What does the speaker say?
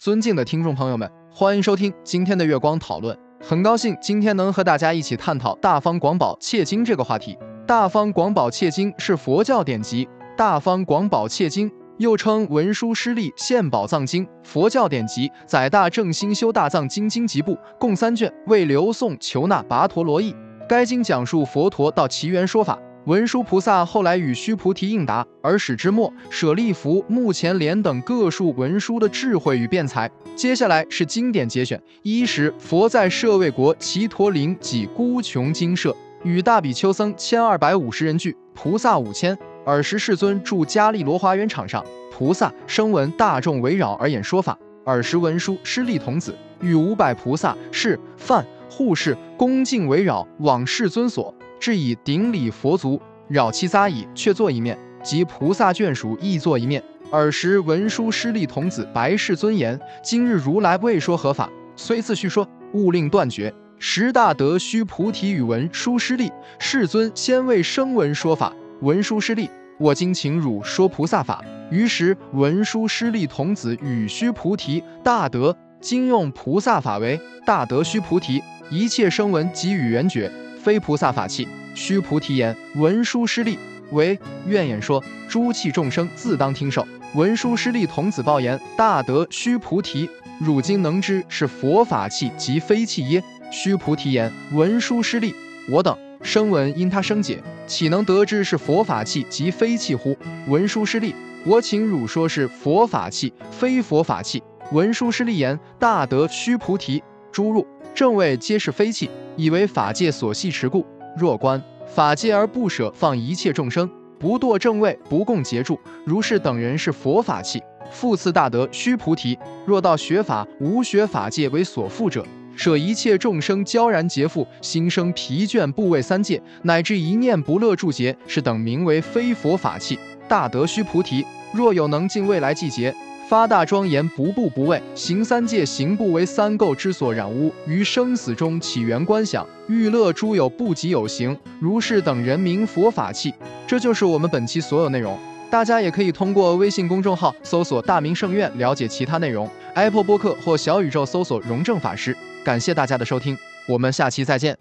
尊敬的听众朋友们，欢迎收听今天的月光讨论。很高兴今天能和大家一起探讨《大方广宝切经》这个话题。《大方广宝切经》是佛教典籍，《大方广宝切经》又称《文殊师利现宝藏经》，佛教典籍，载大正心修大藏经经集部，共三卷，为刘宋求那跋陀罗译。该经讲述佛陀到奇缘说法。文殊菩萨后来与须菩提应答，而始之末，舍利弗、目犍连等各述文殊的智慧与辩才。接下来是经典节选：一时，佛在舍卫国祇陀林及孤穷精舍，与大比丘僧千二百五十人聚，菩萨五千。尔时世尊住迦利罗华园场上，菩萨声闻大众围绕而演说法。尔时文殊师利童子与五百菩萨是梵护士恭敬围绕，往世尊所。至以顶礼佛足，扰其匝以，却坐一面；即菩萨眷属亦坐一面。尔时文殊师利童子白世尊言：“今日如来未说何法，虽自叙说，勿令断绝。十大德须菩提与文殊师利，世尊先为声闻说法。文殊师利，我今请汝说菩萨法。于时文殊师利童子与须菩提大德，今用菩萨法为大德须菩提，一切声闻及语缘觉。”非菩萨法器，须菩提言：文殊师利为愿演说，诸器众生自当听受。文殊师利童子报言：大德须菩提，汝今能知是佛法器及非器耶？须菩提言：文殊师利，我等声闻因他生解，岂能得知是佛法器及非器乎？文殊师利，我请汝说是佛法器，非佛法器。文殊师利言：大德须菩提，诸入正位皆是非器。以为法界所系持故，若观法界而不舍放一切众生，不堕正位，不共结住。如是等人是佛法器，复次大德须菩提，若到学法无学法界为所缚者，舍一切众生交然结缚，心生疲倦，不畏三界，乃至一念不乐住结，是等名为非佛法器。大德须菩提，若有能尽未来季节。发大庄严，不怖不畏，行三界，行不为三垢之所染污，于生死中起源观想，欲乐诸有不及有形，如是等人名佛法器。这就是我们本期所有内容。大家也可以通过微信公众号搜索“大明圣院”了解其他内容，Apple 播客或小宇宙搜索“荣正法师”。感谢大家的收听，我们下期再见。